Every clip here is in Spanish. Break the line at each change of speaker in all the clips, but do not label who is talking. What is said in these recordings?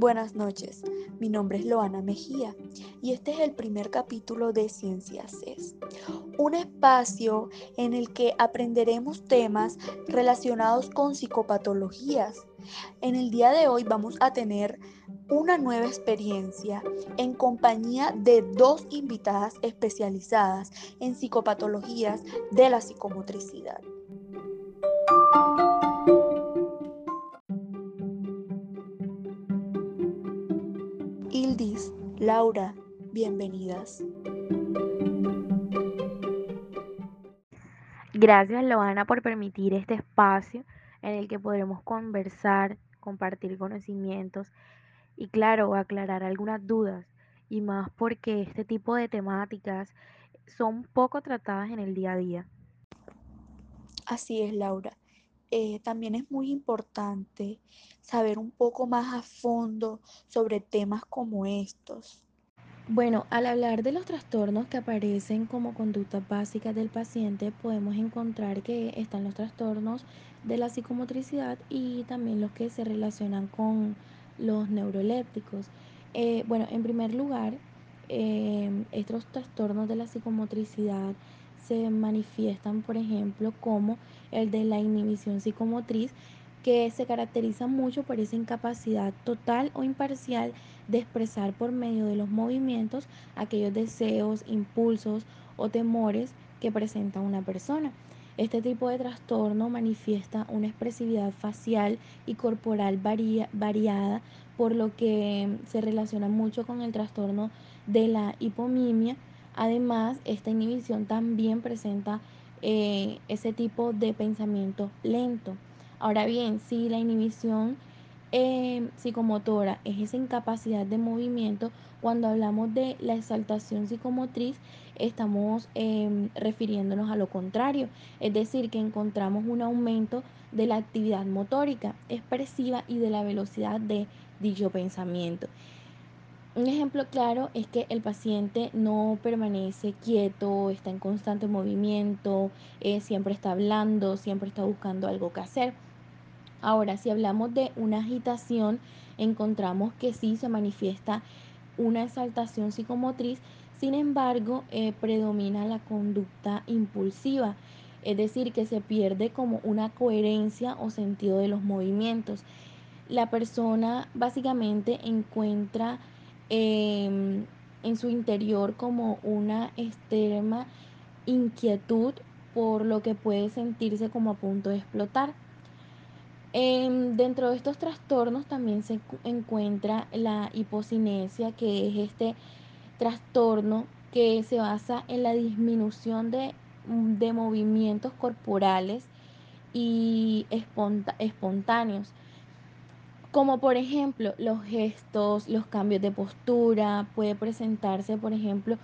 Buenas noches, mi nombre es Loana Mejía y este es el primer capítulo de Ciencias CES, un espacio en el que aprenderemos temas relacionados con psicopatologías. En el día de hoy vamos a tener una nueva experiencia en compañía de dos invitadas especializadas en psicopatologías de la psicomotricidad. Laura, bienvenidas.
Gracias, Loana, por permitir este espacio en el que podremos conversar, compartir conocimientos y, claro, aclarar algunas dudas. Y más porque este tipo de temáticas son poco tratadas en el día a día.
Así es, Laura. Eh, también es muy importante saber un poco más a fondo sobre temas como estos.
Bueno, al hablar de los trastornos que aparecen como conductas básicas del paciente, podemos encontrar que están los trastornos de la psicomotricidad y también los que se relacionan con los neurolépticos. Eh, bueno, en primer lugar, eh, estos trastornos de la psicomotricidad se manifiestan, por ejemplo, como el de la inhibición psicomotriz, que se caracteriza mucho por esa incapacidad total o imparcial de expresar por medio de los movimientos aquellos deseos, impulsos o temores que presenta una persona. Este tipo de trastorno manifiesta una expresividad facial y corporal variada, por lo que se relaciona mucho con el trastorno de la hipomimia. Además, esta inhibición también presenta eh, ese tipo de pensamiento lento. Ahora bien, si la inhibición eh, psicomotora es esa incapacidad de movimiento, cuando hablamos de la exaltación psicomotriz, estamos em, refiriéndonos a lo contrario, es decir, que encontramos un aumento de la actividad motórica expresiva y de la velocidad de dicho pensamiento. Un ejemplo claro es que el paciente no permanece quieto, está en constante movimiento, eh, siempre está hablando, siempre está buscando algo que hacer. Ahora, si hablamos de una agitación, encontramos que sí se manifiesta una exaltación psicomotriz, sin embargo, eh, predomina la conducta impulsiva, es decir, que se pierde como una coherencia o sentido de los movimientos. La persona básicamente encuentra em, en su interior como una extrema inquietud por lo que puede sentirse como a punto de explotar. Em, dentro de estos trastornos también se encuentra la hipocinesia, que es este trastorno que se basa en la disminución de, mm, movimientos corporales y espontáneos, como por ejemplo los gestos, los cambios de postura, puede presentarse por ejemplo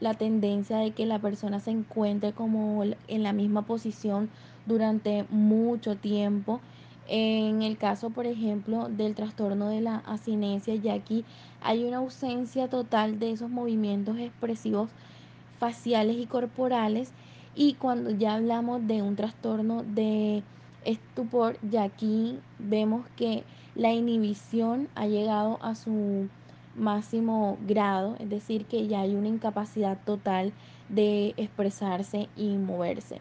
la tendencia de que la persona se encuentre como en la misma posición durante mucho tiempo en el caso, por ejemplo, del trastorno de la asinesia, ya aquí hay una ausencia total de esos movimientos expresivos faciales y corporales. Y cuando ya hablamos de un trastorno de estupor, ya aquí vemos que la inhibición ha llegado a su máximo grado, es decir, que ya hay una incapacidad total de expresarse y moverse.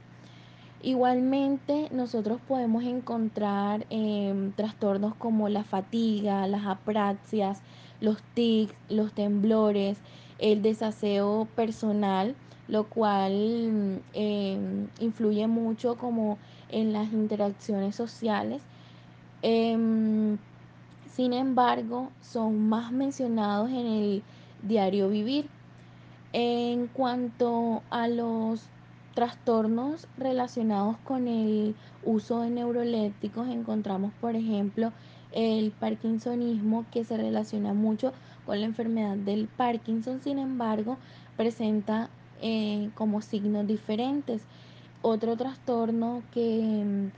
Igualmente, nosotros podemos encontrar em, trastornos como la fatiga, las apraxias, los tics, los temblores, el desaseo personal, lo cual em, influye mucho como en las interacciones sociales. Em, sin embargo, son más mencionados en el diario vivir. En cuanto a los trastornos relacionados con el uso de neurolépticos encontramos, por ejemplo, el parkinsonismo que se relaciona mucho con la enfermedad del Parkinson, sin embargo, presenta eh, como signos diferentes. Otro trastorno que,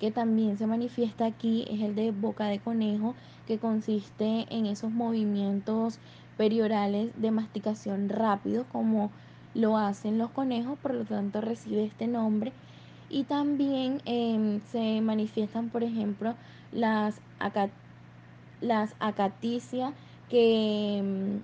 que también se manifiesta aquí es el de boca de conejo, que consiste en esos movimientos periorales de masticación rápido, como lo hacen los conejos, por lo tanto recibe este nombre. Y también em, se manifiestan, por ejemplo, las las acaticia, que mm,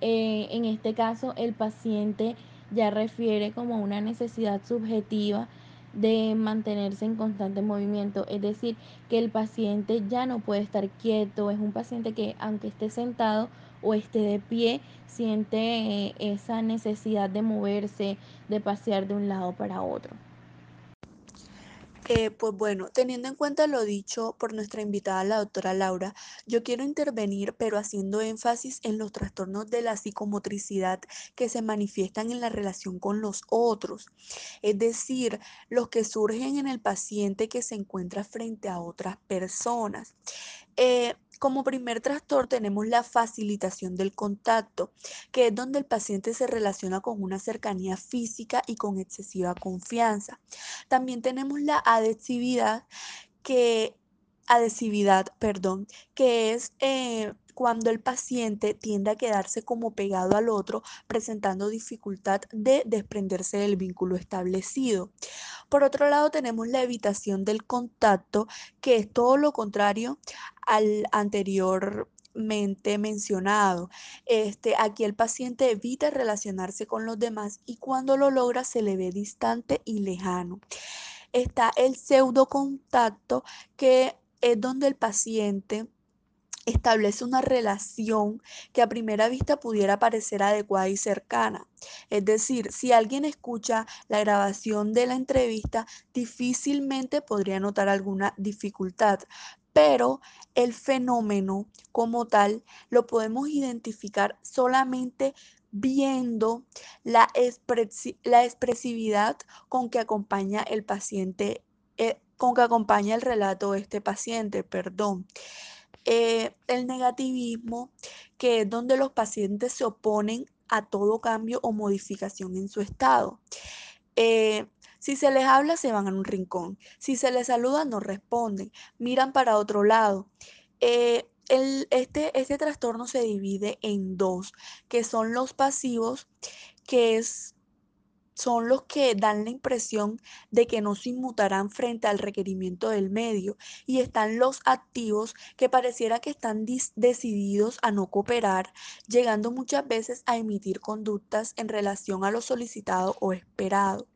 eh, en este caso el paciente ya refiere como una necesidad subjetiva de mantenerse en constante movimiento, es decir, que el paciente ya no puede estar quieto, es un paciente que aunque esté sentado o esté de pie, siente eh, esa necesidad de moverse, de pasear de un lado para otro.
Eh, pues bueno, teniendo en cuenta lo dicho por nuestra invitada, la doctora Laura, yo quiero intervenir, pero haciendo énfasis en los trastornos de la psicomotricidad que se manifiestan en la relación con los otros, es decir, los que surgen en el paciente que se encuentra frente a otras personas. Eh, como primer trastorno tenemos la facilitación del contacto, que es donde el paciente se relaciona con una cercanía física y con excesiva confianza. También tenemos la adhesividad, que, adhesividad, perdón, que es eh, cuando el paciente tiende a quedarse como pegado al otro, presentando dificultad de desprenderse del vínculo establecido. Por otro lado, tenemos la evitación del contacto, que es todo lo contrario al anteriormente mencionado. Este, aquí el paciente evita relacionarse con los demás y cuando lo logra se le ve distante y lejano. Está el pseudo contacto, que es donde el paciente establece una relación que a primera vista pudiera parecer adecuada y cercana. Es decir, si alguien escucha la grabación de la entrevista, difícilmente podría notar alguna dificultad, pero el fenómeno como tal lo podemos identificar solamente viendo la, expresividad con que acompaña el paciente, eh, con que acompaña el relato de este paciente, perdón. Eh, el negativismo, que es donde los pacientes se oponen a todo cambio o modificación en su estado. Eh, si se les habla, se van a un rincón. Si se les saluda, no responden. Miran para otro lado. Eh, este, este trastorno se divide en dos, que son los pasivos, que es son los que dan la impresión de que no se inmutarán frente al requerimiento del medio y están los activos que pareciera que están decididos a no cooperar, llegando muchas veces a emitir conductas en relación a lo solicitado o esperado.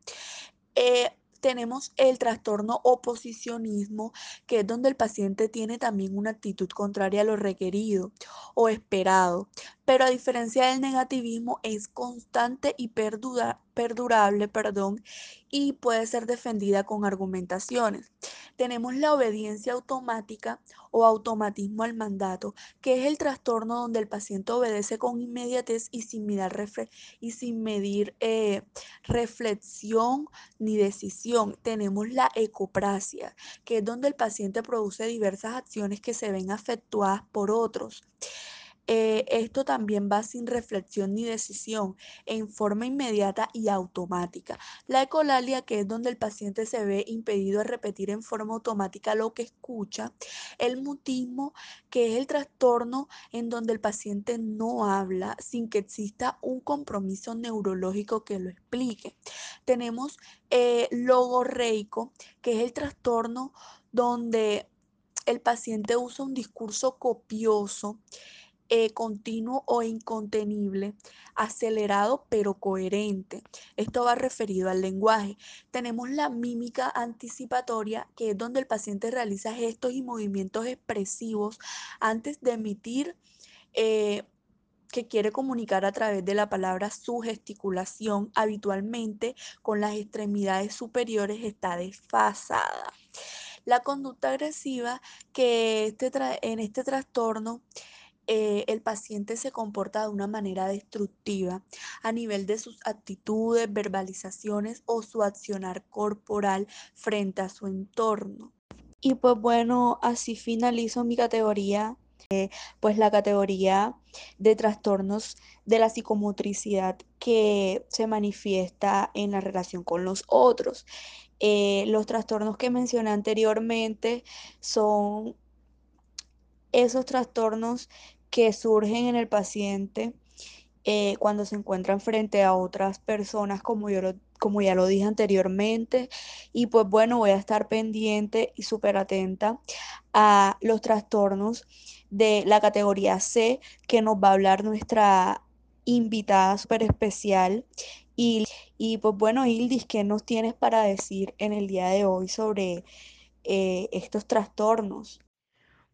Eh, tenemos el trastorno oposicionismo, que es donde el paciente tiene también una actitud contraria a lo requerido o esperado, pero a diferencia del negativismo es constante y perdurable, perdón, y puede ser defendida con argumentaciones. Tenemos la obediencia automática o automatismo al mandato, que es el trastorno donde el paciente obedece con inmediatez y sin medir, y sin medir eh, reflexión ni decisión. Tenemos la ecoprasia, que es donde el paciente produce diversas acciones que se ven afectuadas por otros. Eh, esto también va sin reflexión ni decisión, en forma inmediata y automática. La ecolalia, que es donde el paciente se ve impedido de repetir en forma automática lo que escucha. El mutismo, que es el trastorno en donde el paciente no habla sin que exista un compromiso neurológico que lo explique. Tenemos eh, logorreico, que es el trastorno donde el paciente usa un discurso copioso eh, continuo o incontenible, acelerado pero coherente. Esto va referido al lenguaje. Tenemos la mímica anticipatoria, que es donde el paciente realiza gestos y movimientos expresivos antes de emitir eh, que quiere comunicar a través de la palabra su gesticulación habitualmente con las extremidades superiores está desfasada. La conducta agresiva que este en este trastorno eh, el paciente se comporta de una manera destructiva a nivel de sus actitudes, verbalizaciones o su accionar corporal frente a su entorno. Y pues bueno, así finalizo mi categoría, eh, pues la categoría de trastornos de la psicomotricidad que se manifiesta en la relación con los otros. Eh, los trastornos que mencioné anteriormente son esos trastornos que surgen en el paciente eh, cuando se encuentran frente a otras personas, como yo lo como ya lo dije anteriormente. Y pues bueno, voy a estar pendiente y súper atenta a los trastornos de la categoría C que nos va a hablar nuestra invitada súper especial. Y, y pues bueno, Ildis, ¿qué nos tienes para decir en el día de hoy sobre eh, estos trastornos?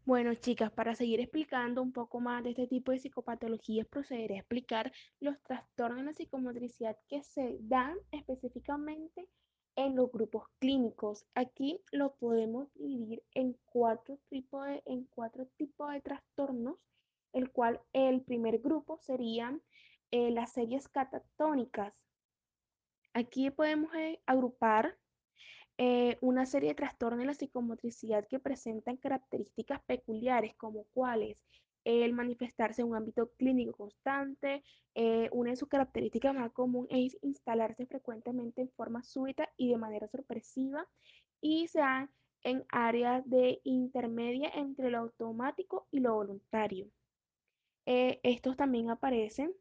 Bueno, chicas, para seguir explicando un poco más de este tipo de psicopatologías, procederé a explicar los trastornos de la psicomotricidad que se dan específicamente en los grupos clínicos. Aquí lo podemos dividir en cuatro tipos de, en cuatro tipos de trastornos, el cual el primer grupo serían eh, las series catatónicas. Aquí podemos eh, agrupar eh, una serie de trastornos de la psicomotricidad que presentan características peculiares como cuáles el manifestarse en un ámbito clínico constante. Eh, una de sus características más comunes es instalarse frecuentemente en forma súbita y de manera sorpresiva y se dan en áreas de intermedia entre lo automático y lo voluntario. Eh, estos también aparecen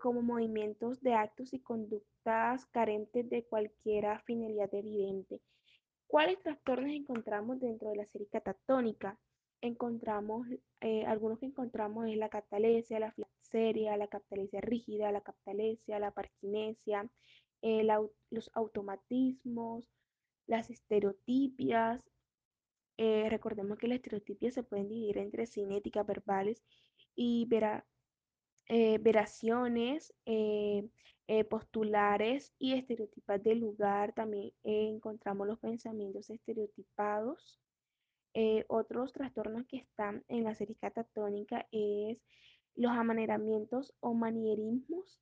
como movimientos de actos y conductas carentes de cualquier finalidad evidente. ¿Cuáles trastornos encontramos dentro de la serie catatónica? Encontramos, eh, algunos que encontramos es la catalesia, la flaxeria, la catalesia rígida, la catalesia, la parquinesia, eh, los automatismos, las estereotipias. Eh, recordemos que las estereotipias se pueden dividir entre cinéticas, verbales y vera, eh, veraciones, eh, eh, postulares y estereotipas del lugar. También encontramos los pensamientos estereotipados. otros trastornos que están en la serie catatónica es los amaneramientos o manierismos,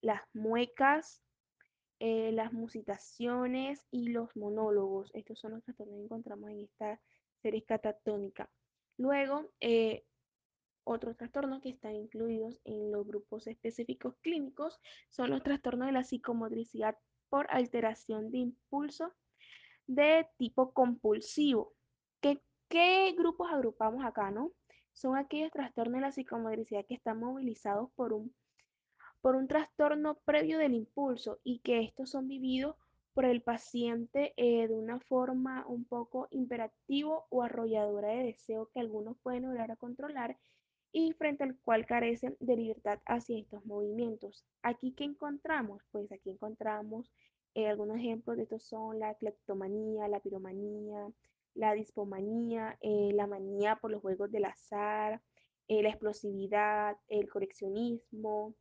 las muecas, las musitaciones y los monólogos. Estos son los trastornos que encontramos en esta serie catatónica. Luego, otros trastornos que están incluidos en los grupos específicos clínicos son los trastornos de la psicomotricidad por alteración de impulso de tipo compulsivo. ¿Qué, grupos agrupamos acá, no? Son aquellos trastornos de la psicomotricidad que están movilizados por un, por un trastorno previo del impulso y que estos son vividos por el paciente eh, de una forma un poco imperativo o arrolladora de deseo que algunos pueden lograr controlar y frente al cual carecen de libertad hacia estos movimientos. Aquí que encontramos, pues aquí encontramos eh, algunos ejemplos de estos son la cleptomanía, la piromanía, la dispomanía, eh, la manía por los juegos del azar, eh, la explosividad, el coleccionismo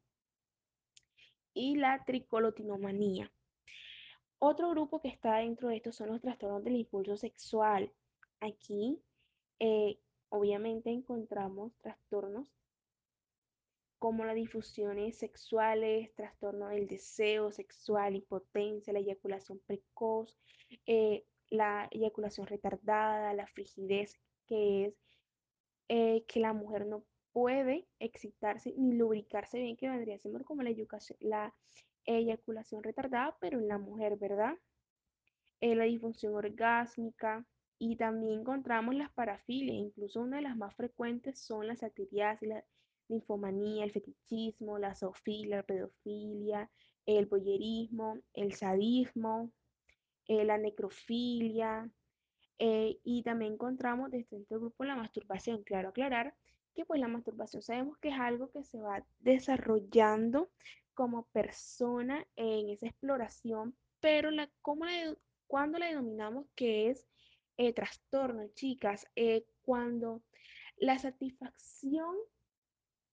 y la tricolotinomanía. Otro grupo que está dentro de estos son los trastornos del impulso sexual. Aquí obviamente encontramos trastornos como las difusiones sexuales, trastorno del deseo sexual, impotencia, la eyaculación precoz, eh, la eyaculación retardada, la frigidez, que es eh, que la mujer no puede excitarse ni lubricarse bien, que vendría siendo como la la eyaculación retardada, pero en la mujer, ¿verdad? Eh, la disfunción orgásmica, y también encontramos las parafilias, incluso una de las más frecuentes son la satiriasis, la linfomanía, el fetichismo, la zoofilia, la pedofilia, el boyerismo, el sadismo, eh, la necrofilia, eh, y también encontramos desde este grupo la masturbación. Claro, aclarar que pues la masturbación sabemos que es algo que se va desarrollando como persona en esa exploración, pero la, ¿cómo la, cuando la denominamos que es eh, trastorno, chicas, eh, cuando la satisfacción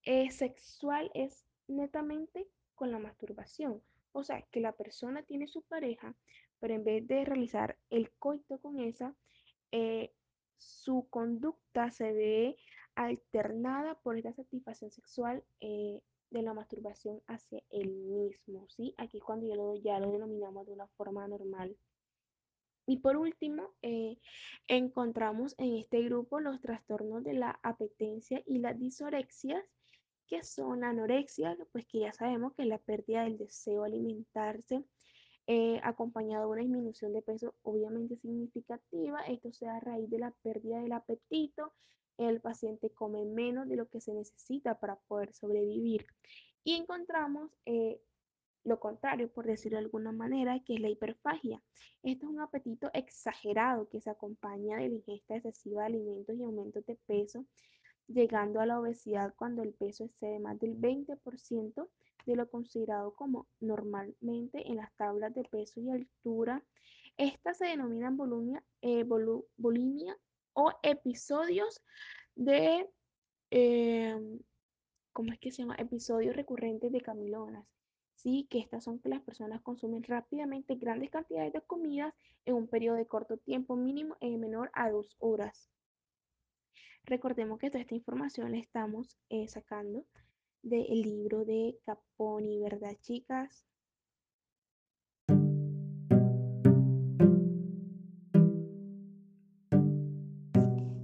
eh, sexual es netamente con la masturbación. O sea, que la persona tiene su pareja, pero en vez de realizar el coito con esa, su conducta se ve alternada por esta satisfacción sexual de la masturbación hacia él mismo, ¿sí? Aquí cuando ya lo, ya lo denominamos de una forma normal. Y por último, eh, encontramos en este grupo los trastornos de la apetencia y las disorexias, que son anorexia, pues que ya sabemos que es la pérdida del deseo alimentarse, eh, acompañado de una disminución de peso obviamente significativa. Esto se da a raíz de la pérdida del apetito. El paciente come menos de lo que se necesita para poder sobrevivir. Y encontramos eh, lo contrario, por decirlo de alguna manera, que es la hiperfagia. Esto es un apetito exagerado que se acompaña de la ingesta excesiva de alimentos y aumentos de peso, llegando a la obesidad cuando el peso excede más del 20% de lo considerado como normalmente en las tablas de peso y altura. Estas se denominan bulimia, eh, o episodios de, em, ¿cómo es que se llama? Episodios recurrentes de camilonas. Sí, que estas son que las personas consumen rápidamente grandes cantidades de comidas en un periodo de corto tiempo mínimo y menor a dos horas. Recordemos que toda esta información la estamos eh, sacando del libro de Caponi, ¿verdad, chicas?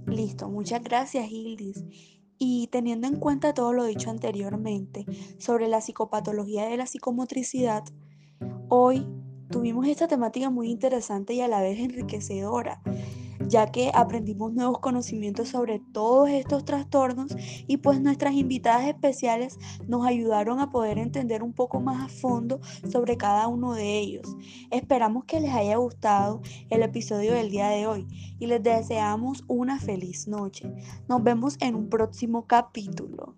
Listo, muchas gracias, Hildis. Y teniendo en cuenta todo lo dicho anteriormente sobre la psicopatología de la psicomotricidad, hoy tuvimos esta temática muy interesante y a la vez enriquecedora, ya que aprendimos nuevos conocimientos sobre todos estos trastornos y pues nuestras invitadas especiales nos ayudaron a poder entender un poco más a fondo sobre cada uno de ellos. Esperamos que les haya gustado el episodio del día de hoy y les deseamos una feliz noche. Nos vemos en un próximo capítulo.